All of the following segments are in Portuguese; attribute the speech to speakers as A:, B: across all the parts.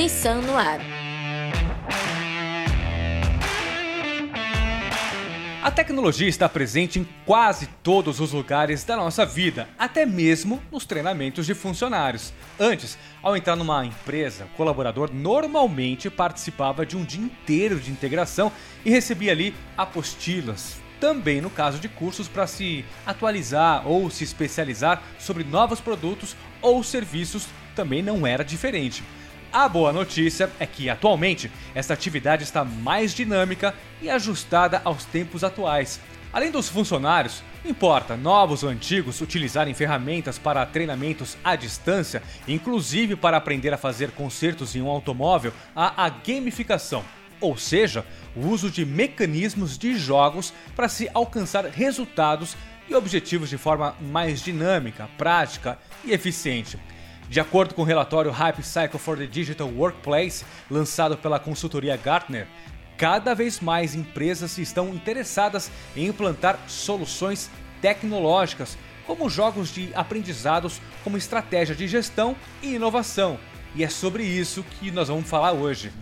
A: Nissan no ar.
B: A tecnologia está presente em quase todos os lugares da nossa vida, até mesmo nos treinamentos de funcionários. Antes, ao entrar numa empresa, o colaborador normalmente participava de um dia inteiro de integração e recebia ali apostilas. Também no caso de cursos para se atualizar ou se especializar sobre novos produtos ou serviços, também não era diferente. A boa notícia é que atualmente esta atividade está mais dinâmica e ajustada aos tempos atuais. Além dos funcionários, importa novos ou antigos utilizarem ferramentas para treinamentos à distância, inclusive para aprender a fazer concertos em um automóvel, há a gamificação, ou seja, o uso de mecanismos de jogos para se alcançar resultados e objetivos de forma mais dinâmica, prática e eficiente. De acordo com o relatório Hype Cycle for the Digital Workplace, lançado pela consultoria Gartner, cada vez mais empresas estão interessadas em implantar soluções tecnológicas, como jogos de aprendizados como estratégia de gestão e inovação. E é sobre isso que nós vamos falar hoje.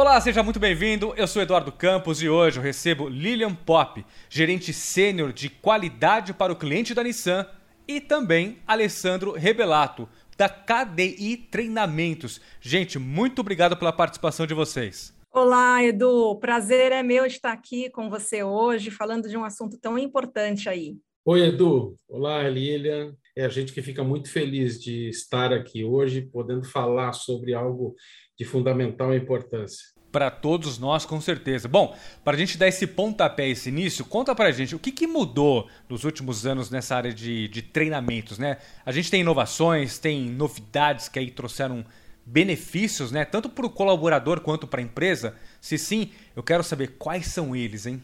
B: Olá, seja muito bem-vindo. Eu sou Eduardo Campos e hoje eu recebo Lilian Pop, gerente sênior de qualidade para o cliente da Nissan, e também Alessandro Rebelato, da KDI Treinamentos. Gente, muito obrigado pela participação de vocês.
C: Olá, Edu. Prazer é meu estar aqui com você hoje, falando de um assunto tão importante aí.
D: Oi, Edu. Olá, Lilian. É a gente que fica muito feliz de estar aqui hoje, podendo falar sobre algo de fundamental importância.
B: Para todos nós, com certeza. Bom, para a gente dar esse pontapé, esse início, conta para a gente o que, que, mudou nos últimos anos nessa área de, de treinamentos, né? A gente tem inovações, tem novidades que aí trouxeram benefícios, né? Tanto para o colaborador quanto para a empresa. Se sim, eu quero saber quais são eles, hein?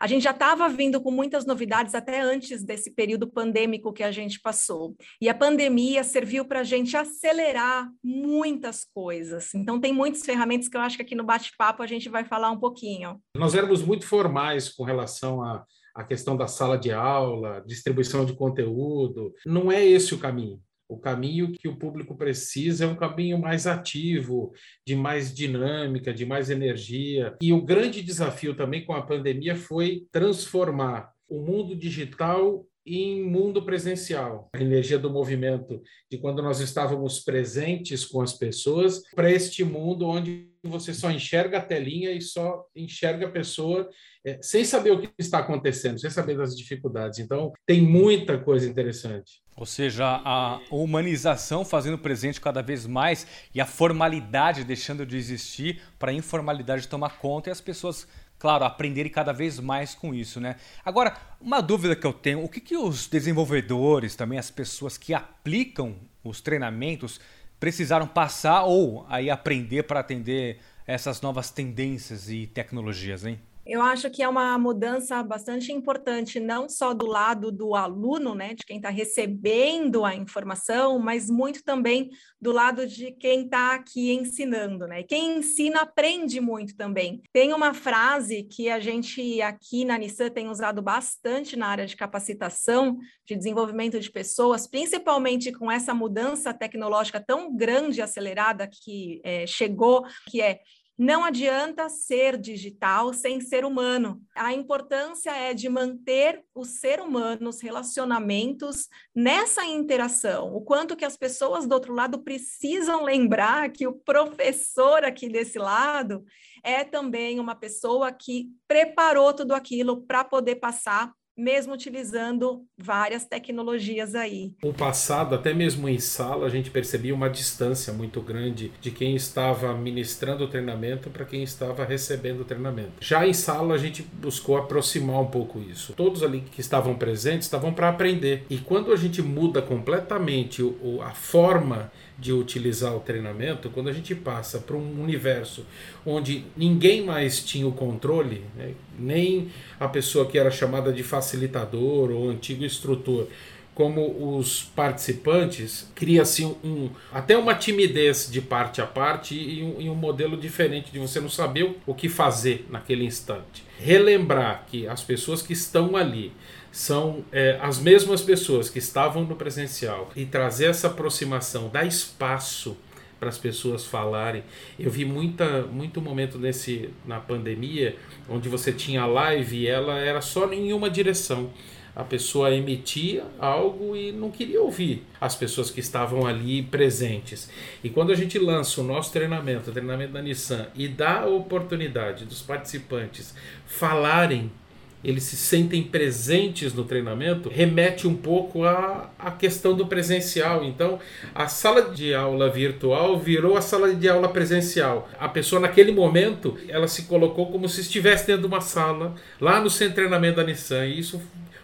C: A gente já estava vindo com muitas novidades até antes desse período pandêmico que a gente passou. E a pandemia serviu para a gente acelerar muitas coisas. Então, tem muitas ferramentas que eu acho que aqui no bate-papo a gente vai falar um pouquinho.
D: Nós éramos muito formais com relação a questão da sala de aula, distribuição de conteúdo. Não é esse o caminho. O caminho que o público precisa é um caminho mais ativo, de mais dinâmica, de mais energia. E o grande desafio também com a pandemia foi transformar o mundo digital em mundo presencial. A energia do movimento de quando nós estávamos presentes com as pessoas para este mundo onde você só enxerga a telinha e só enxerga a pessoa é, sem saber o que está acontecendo, sem saber das dificuldades. Então, tem muita coisa interessante.
B: Ou seja, a humanização fazendo presente cada vez mais e a formalidade deixando de existir para a informalidade tomar conta e as pessoas, claro, aprenderem cada vez mais com isso, né? Agora, uma dúvida que eu tenho, o que, que os desenvolvedores, também as pessoas que aplicam os treinamentos, precisaram passar ou aí aprender para atender essas novas tendências e tecnologias, hein?
C: Eu acho que é uma mudança bastante importante, não só do lado do aluno, né, de quem está recebendo a informação, mas muito também do lado de quem está aqui ensinando, né? Quem ensina aprende muito também. Tem uma frase que a gente aqui na Nissan tem usado bastante na área de capacitação, de desenvolvimento de pessoas, principalmente com essa mudança tecnológica tão grande e acelerada que é, chegou, que é não adianta ser digital sem ser humano. A importância é de manter o ser humano, os relacionamentos nessa interação. O quanto que as pessoas do outro lado precisam lembrar que o professor aqui desse lado é também uma pessoa que preparou tudo aquilo para poder passar mesmo utilizando várias tecnologias aí.
D: No passado, até mesmo em sala, a gente percebia uma distância muito grande de quem estava ministrando o treinamento para quem estava recebendo o treinamento. Já em sala, a gente buscou aproximar um pouco isso. Todos ali que estavam presentes estavam para aprender. E quando a gente muda completamente a forma de utilizar o treinamento, quando a gente passa para um universo onde ninguém mais tinha o controle, né, nem a pessoa que era chamada de facilitador ou antigo instrutor como os participantes, cria-se um, um, até uma timidez de parte a parte e um, e um modelo diferente de você não saber o que fazer naquele instante. Relembrar que as pessoas que estão ali são é, as mesmas pessoas que estavam no presencial e trazer essa aproximação, dar espaço para as pessoas falarem. Eu vi muita, muito momento nesse na pandemia onde você tinha live e ela era só em uma direção. A pessoa emitia algo e não queria ouvir as pessoas que estavam ali presentes. E quando a gente lança o nosso treinamento, o treinamento da Nissan, e dá a oportunidade dos participantes falarem eles se sentem presentes no treinamento, remete um pouco à, à questão do presencial. Então, a sala de aula virtual virou a sala de aula presencial. A pessoa, naquele momento, ela se colocou como se estivesse dentro de uma sala, lá no centro de treinamento da Nissan, e isso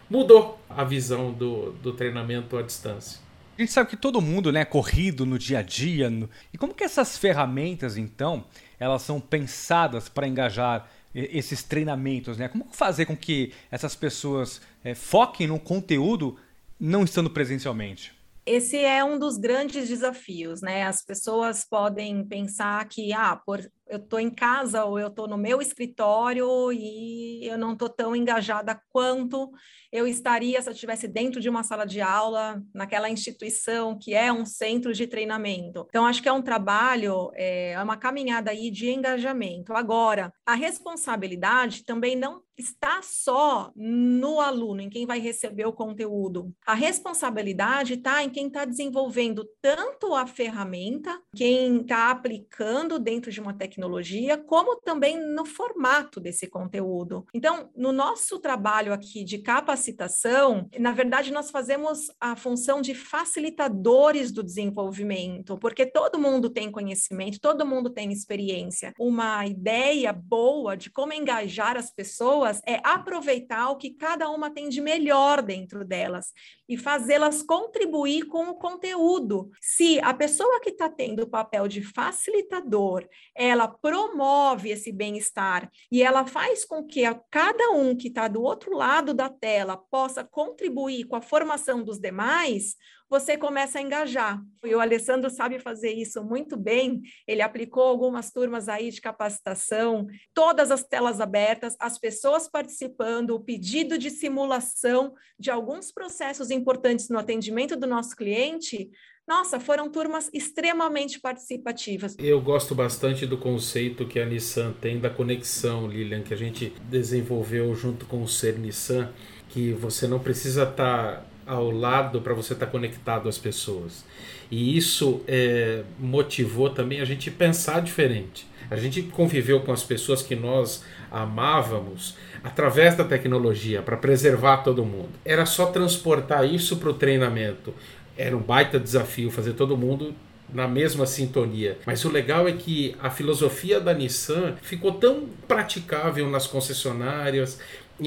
D: mudou a visão do, do treinamento à distância.
B: A gente sabe que todo mundo né, é corrido no dia a dia. No... E como que essas ferramentas, então, elas são pensadas para engajar esses treinamentos, né? Como fazer com que essas pessoas é, foquem no conteúdo não estando presencialmente?
C: Esse é um dos grandes desafios, né? As pessoas podem pensar que, ah, por eu estou em casa ou eu estou no meu escritório e eu não estou tão engajada quanto eu estaria se eu estivesse dentro de uma sala de aula, naquela instituição que é um centro de treinamento. Então, acho que é um trabalho, é, é uma caminhada aí de engajamento. Agora, a responsabilidade também não está só no aluno, em quem vai receber o conteúdo. A responsabilidade está em quem está desenvolvendo tanto a ferramenta, quem está aplicando dentro de uma tecnologia, como também no formato desse conteúdo. Então, no nosso trabalho aqui de capacitação, na verdade, nós fazemos a função de facilitadores do desenvolvimento, porque todo mundo tem conhecimento, todo mundo tem experiência. Uma ideia boa de como engajar as pessoas é aproveitar o que cada uma tem de melhor dentro delas e fazê-las contribuir com o conteúdo. Se a pessoa que está tendo o papel de facilitador, ela promove esse bem-estar e ela faz com que a, cada um que está do outro lado da tela possa contribuir com a formação dos demais, você começa a engajar. E o Alessandro sabe fazer isso muito bem. Ele aplicou algumas turmas aí de capacitação, todas as telas abertas, as pessoas participando, o pedido de simulação de alguns processos importantes no atendimento do nosso cliente. Nossa, foram turmas extremamente participativas.
D: Eu gosto bastante do conceito que a Nissan tem da conexão, Lilian, que a gente desenvolveu junto com o Ser Nissan, que você não precisa estar tá ao lado para você estar tá conectado às pessoas. E isso é, motivou também a gente pensar diferente. A gente conviveu com as pessoas que nós amávamos através da tecnologia para preservar todo mundo. Era só transportar isso para o treinamento. Era um baita desafio fazer todo mundo na mesma sintonia. Mas o legal é que a filosofia da Nissan ficou tão praticável nas concessionárias,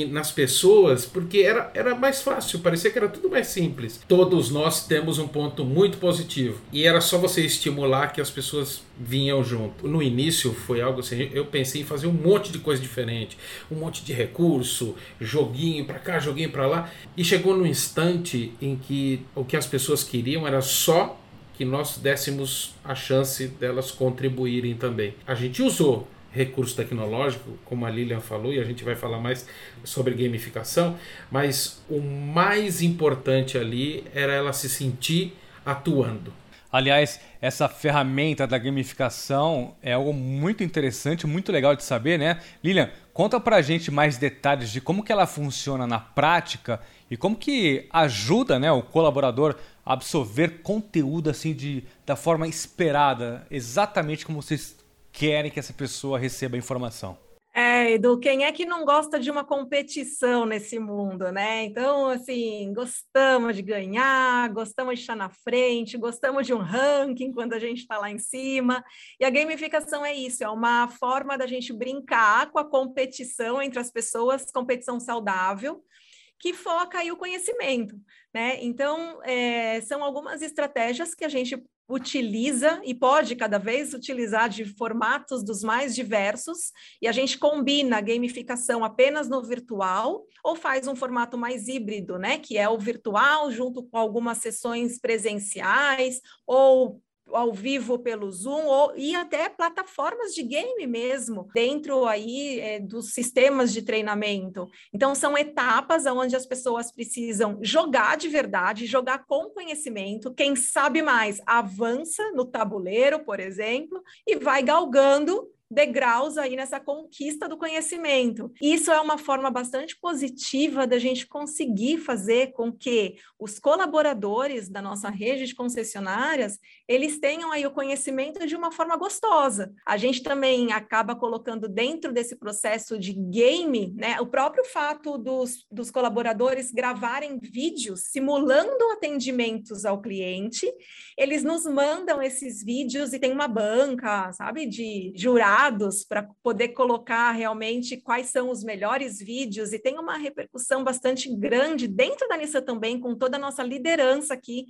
D: nas pessoas, porque era, era mais fácil, parecia que era tudo mais simples. Todos nós temos um ponto muito positivo e era só você estimular que as pessoas vinham junto. No início foi algo assim, eu pensei em fazer um monte de coisa diferente, um monte de recurso, joguinho para cá, joguinho para lá, e chegou no instante em que o que as pessoas queriam era só que nós dessemos a chance delas contribuírem também. A gente usou recurso tecnológico, como a Lilian falou, e a gente vai falar mais sobre gamificação, mas o mais importante ali era ela se sentir atuando.
B: Aliás, essa ferramenta da gamificação é algo muito interessante, muito legal de saber, né? Lilian, conta pra gente mais detalhes de como que ela funciona na prática e como que ajuda né, o colaborador a absorver conteúdo assim de, da forma esperada, exatamente como vocês querem que essa pessoa receba a informação.
C: É, Edu, quem é que não gosta de uma competição nesse mundo, né? Então, assim, gostamos de ganhar, gostamos de estar na frente, gostamos de um ranking quando a gente está lá em cima. E a gamificação é isso, é uma forma da gente brincar com a competição entre as pessoas, competição saudável, que foca aí o conhecimento, né? Então, é, são algumas estratégias que a gente utiliza e pode cada vez utilizar de formatos dos mais diversos, e a gente combina a gamificação apenas no virtual ou faz um formato mais híbrido, né, que é o virtual junto com algumas sessões presenciais ou ao vivo pelo Zoom ou e até plataformas de game mesmo dentro aí é, dos sistemas de treinamento. Então são etapas onde as pessoas precisam jogar de verdade, jogar com conhecimento. Quem sabe mais avança no tabuleiro, por exemplo, e vai galgando degraus aí nessa conquista do conhecimento. Isso é uma forma bastante positiva da gente conseguir fazer com que os colaboradores da nossa rede de concessionárias, eles tenham aí o conhecimento de uma forma gostosa. A gente também acaba colocando dentro desse processo de game, né, o próprio fato dos, dos colaboradores gravarem vídeos simulando atendimentos ao cliente, eles nos mandam esses vídeos e tem uma banca, sabe, de jurar dados para poder colocar realmente quais são os melhores vídeos e tem uma repercussão bastante grande dentro da Nissa também, com toda a nossa liderança aqui,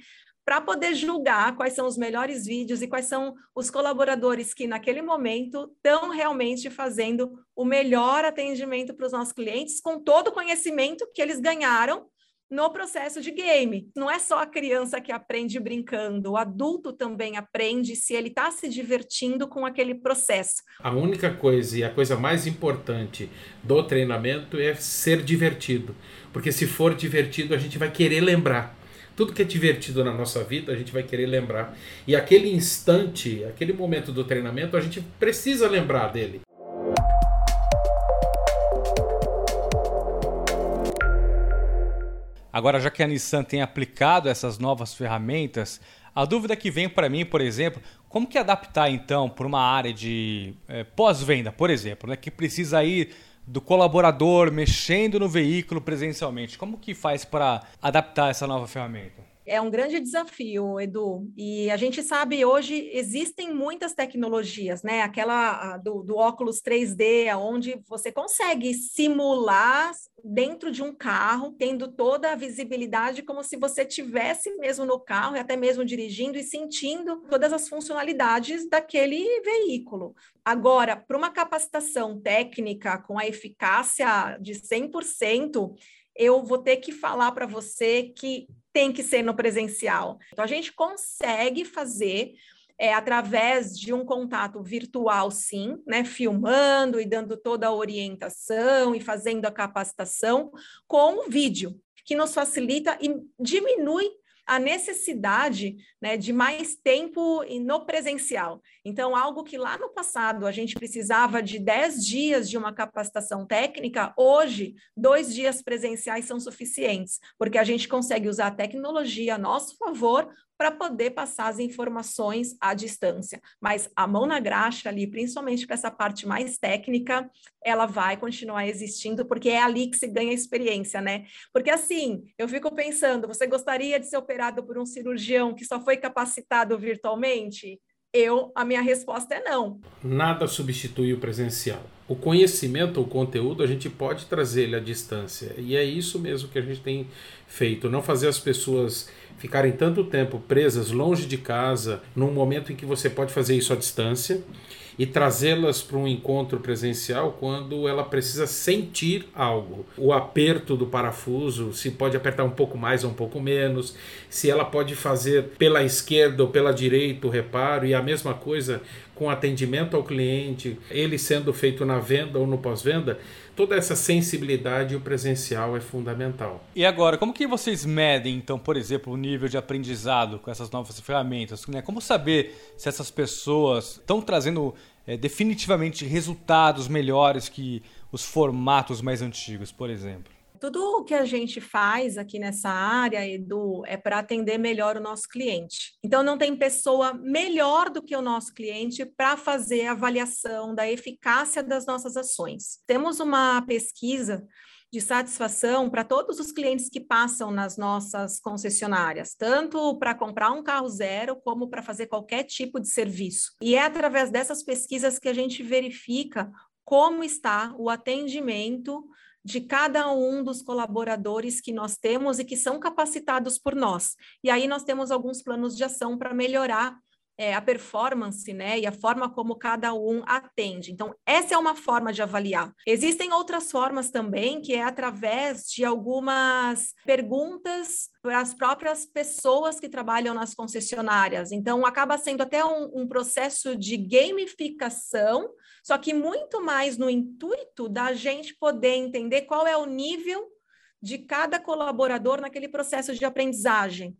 C: para poder julgar quais são os melhores vídeos e quais são os colaboradores que, naquele momento, estão realmente fazendo o melhor atendimento para os nossos clientes, com todo o conhecimento que eles ganharam no processo de game. Não é só a criança que aprende brincando, o adulto também aprende se ele está se divertindo com aquele processo.
D: A única coisa e a coisa mais importante do treinamento é ser divertido, porque se for divertido a gente vai querer lembrar. Tudo que é divertido na nossa vida, a gente vai querer lembrar. E aquele instante, aquele momento do treinamento, a gente precisa lembrar dele.
B: Agora, já que a Nissan tem aplicado essas novas ferramentas, a dúvida que vem para mim, por exemplo, como que adaptar então para uma área de é, pós-venda, por exemplo, né, que precisa ir do colaborador mexendo no veículo presencialmente? Como que faz para adaptar essa nova ferramenta?
C: É um grande desafio, Edu. E a gente sabe hoje existem muitas tecnologias, né? Aquela do, do óculos 3D, onde você consegue simular dentro de um carro, tendo toda a visibilidade como se você tivesse mesmo no carro e até mesmo dirigindo e sentindo todas as funcionalidades daquele veículo. Agora, para uma capacitação técnica com a eficácia de 100%, eu vou ter que falar para você que tem que ser no presencial. Então, a gente consegue fazer é, através de um contato virtual, sim, né, filmando e dando toda a orientação e fazendo a capacitação com o vídeo, que nos facilita e diminui a necessidade né, de mais tempo no presencial. Então, algo que lá no passado a gente precisava de 10 dias de uma capacitação técnica, hoje, dois dias presenciais são suficientes, porque a gente consegue usar a tecnologia a nosso favor para poder passar as informações à distância. Mas a mão na graxa ali, principalmente para essa parte mais técnica, ela vai continuar existindo, porque é ali que se ganha experiência, né? Porque assim, eu fico pensando, você gostaria de ser operado por um cirurgião que só foi capacitado virtualmente? Eu, a minha resposta é não.
D: Nada substitui o presencial. O conhecimento, o conteúdo, a gente pode trazer ele à distância. E é isso mesmo que a gente tem feito. Não fazer as pessoas ficarem tanto tempo presas longe de casa, num momento em que você pode fazer isso à distância e trazê-las para um encontro presencial quando ela precisa sentir algo. O aperto do parafuso, se pode apertar um pouco mais ou um pouco menos, se ela pode fazer pela esquerda ou pela direita o reparo, e a mesma coisa com atendimento ao cliente, ele sendo feito na venda ou no pós-venda, toda essa sensibilidade o presencial é fundamental.
B: E agora, como que vocês medem, então, por exemplo, o nível de aprendizado com essas novas ferramentas? Né? Como saber se essas pessoas estão trazendo é, definitivamente resultados melhores que os formatos mais antigos, por exemplo?
C: Tudo o que a gente faz aqui nessa área, Edu, é para atender melhor o nosso cliente. Então, não tem pessoa melhor do que o nosso cliente para fazer a avaliação da eficácia das nossas ações. Temos uma pesquisa de satisfação para todos os clientes que passam nas nossas concessionárias, tanto para comprar um carro zero, como para fazer qualquer tipo de serviço. E é através dessas pesquisas que a gente verifica como está o atendimento de cada um dos colaboradores que nós temos e que são capacitados por nós. E aí nós temos alguns planos de ação para melhorar é, a performance, né, e a forma como cada um atende. Então, essa é uma forma de avaliar. Existem outras formas também, que é através de algumas perguntas para as próprias pessoas que trabalham nas concessionárias. Então, acaba sendo até um, um processo de gamificação, só que muito mais no intuito da gente poder entender qual é o nível de cada colaborador naquele processo de aprendizagem.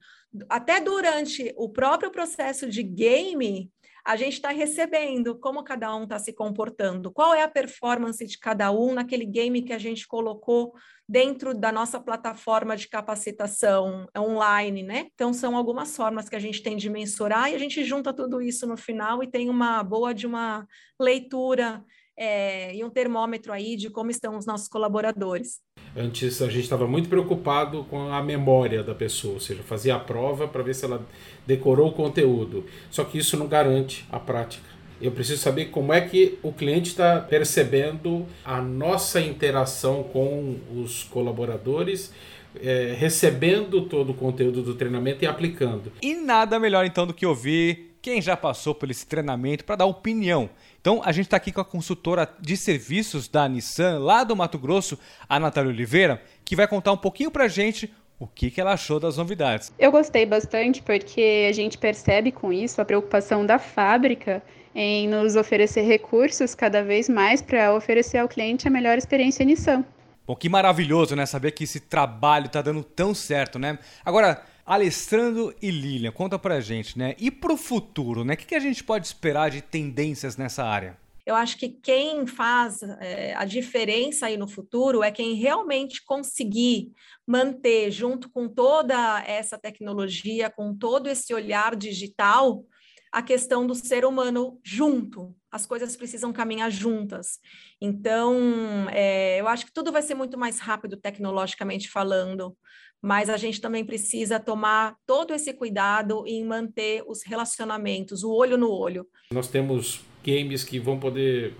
C: Até durante o próprio processo de game, a gente está recebendo como cada um está se comportando, qual é a performance de cada um naquele game que a gente colocou dentro da nossa plataforma de capacitação online, né? Então, são algumas formas que a gente tem de mensurar e a gente junta tudo isso no final e tem uma boa de uma leitura é, e um termômetro aí de como estão os nossos colaboradores.
D: Antes a gente estava muito preocupado com a memória da pessoa, ou seja, fazia a prova para ver se ela decorou o conteúdo. Só que isso não garante a prática. Eu preciso saber como é que o cliente está percebendo a nossa interação com os colaboradores, é, recebendo todo o conteúdo do treinamento e aplicando.
B: E nada melhor então do que ouvir quem já passou por esse treinamento para dar opinião. Então, a gente está aqui com a consultora de serviços da Nissan, lá do Mato Grosso, a Natália Oliveira, que vai contar um pouquinho para a gente o que, que ela achou das novidades.
A: Eu gostei bastante porque a gente percebe com isso a preocupação da fábrica em nos oferecer recursos cada vez mais para oferecer ao cliente a melhor experiência Nissan.
B: Bom, que maravilhoso, né? Saber que esse trabalho está dando tão certo, né? Agora, Alessandro e Lilian, conta pra gente, né? E pro futuro, né? O que, a gente pode esperar de tendências nessa área?
C: Eu acho que quem faz é, a diferença aí no futuro é quem realmente conseguir manter, junto com toda essa tecnologia, com todo esse olhar digital, a questão do ser humano junto. As coisas precisam caminhar juntas. Então, é, eu acho que tudo vai ser muito mais rápido tecnologicamente falando mas a gente também precisa tomar todo esse cuidado em manter os relacionamentos, o olho no olho.
D: Nós temos games que vão poder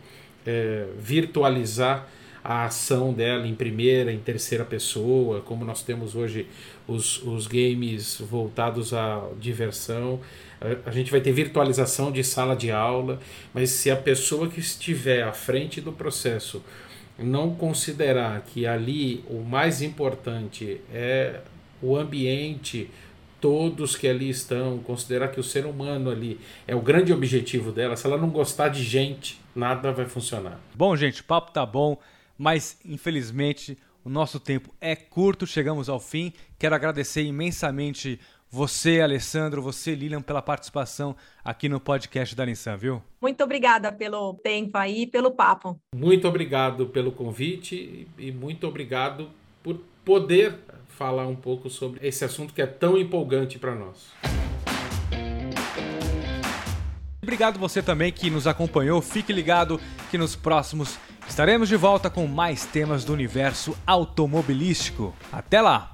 D: é, virtualizar a ação dela em primeira, em terceira pessoa, como nós temos hoje os, os games voltados à diversão. A, a gente vai ter virtualização de sala de aula, mas se a pessoa que estiver à frente do processo não considerar que ali o mais importante é o ambiente, todos que ali estão, considerar que o ser humano ali é o grande objetivo dela, se ela não gostar de gente, nada vai funcionar.
B: Bom, gente, o papo tá bom, mas infelizmente o nosso tempo é curto, chegamos ao fim. Quero agradecer imensamente você, Alessandro, você, Lilian, pela participação aqui no podcast da Nissan, viu?
C: Muito obrigada pelo tempo aí, pelo papo.
D: Muito obrigado pelo convite e muito obrigado por poder falar um pouco sobre esse assunto que é tão empolgante para nós.
B: Obrigado você também que nos acompanhou. Fique ligado que nos próximos estaremos de volta com mais temas do universo automobilístico. Até lá!